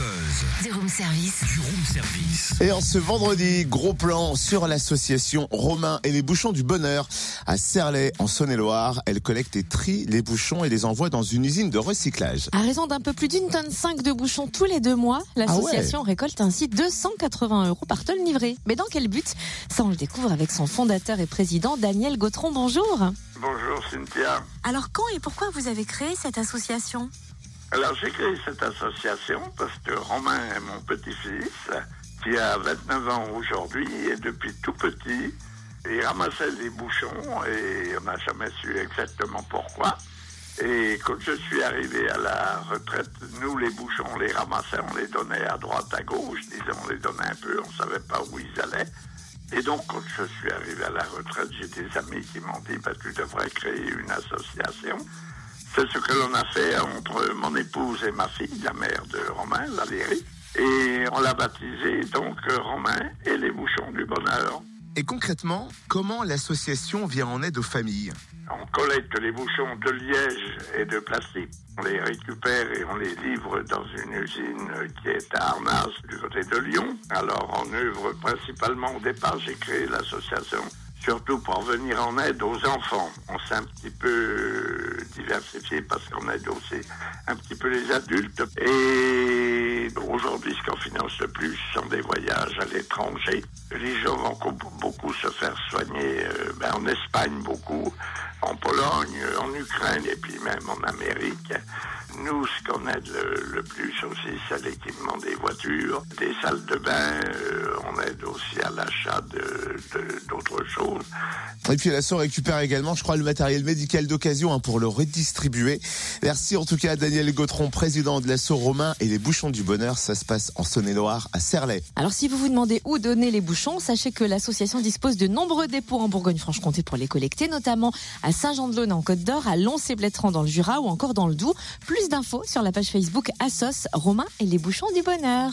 Buzz. Du room service. Du room service. Et en ce vendredi, gros plan sur l'association Romain et les bouchons du bonheur à Serlet en Saône-et-Loire. Elle collecte et trie les bouchons et les envoie dans une usine de recyclage. À raison d'un peu plus d'une tonne 5 de bouchons tous les deux mois, l'association récolte ainsi 280 euros par tonne livrée. Mais dans quel but? Ça, on le découvre avec son fondateur et président Daniel Gautron. Bonjour. Bonjour Cynthia. Alors quand et pourquoi vous avez créé cette association? Alors j'ai créé cette association parce que Romain est mon petit-fils qui a 29 ans aujourd'hui et depuis tout petit, il ramassait des bouchons et on n'a jamais su exactement pourquoi. Et quand je suis arrivé à la retraite, nous les bouchons, on les ramassait, on les donnait à droite, à gauche, disons, on les donnait un peu, on savait pas où ils allaient. Et donc, quand je suis arrivé à la retraite, j'ai des amis qui m'ont dit, bah, tu devrais créer une association. C'est ce que l'on a fait entre mon épouse et ma fille, la mère de Romain, Valérie. Et on l'a baptisé donc Romain et les bouchons du bonheur. Et concrètement, comment l'association vient en aide aux familles? On collecte les bouchons de liège et de plastique. On les récupère et on les livre dans une usine qui est à Arnas, du côté de Lyon. Alors on œuvre principalement au départ, j'ai créé l'association surtout pour venir en aide aux enfants. On s'est un petit peu parce qu'on aide aussi un petit peu les adultes. Et aujourd'hui, ce qu'on finance le plus sont des voyages à l'étranger. Les gens vont beaucoup se faire soigner euh, ben, en Espagne, beaucoup, en Pologne, en Ukraine et puis même en Amérique. Nous, ce qu'on aide le, plus aussi, c'est l'équipement des voitures, des salles de bain. Euh, on aide aussi à l'achat de, Et puis l'assaut récupère également, je crois, le matériel médical d'occasion hein, pour le redistribuer. Merci en tout cas à Daniel Gautron, président de l'assaut Romain et les bouchons du bonheur. Ça se passe en Saône-et-Loire, à Serlet. Alors si vous vous demandez où donner les bouchons, sachez que l'association dispose de nombreux dépôts en Bourgogne-Franche-Comté pour les collecter, notamment à Saint-Jean-de-Laune en Côte d'Or, à Lons-et-Blétrand dans le Jura ou encore dans le Doubs. Plus d'infos sur la page Facebook Assos Romain et les bouchons du bonheur.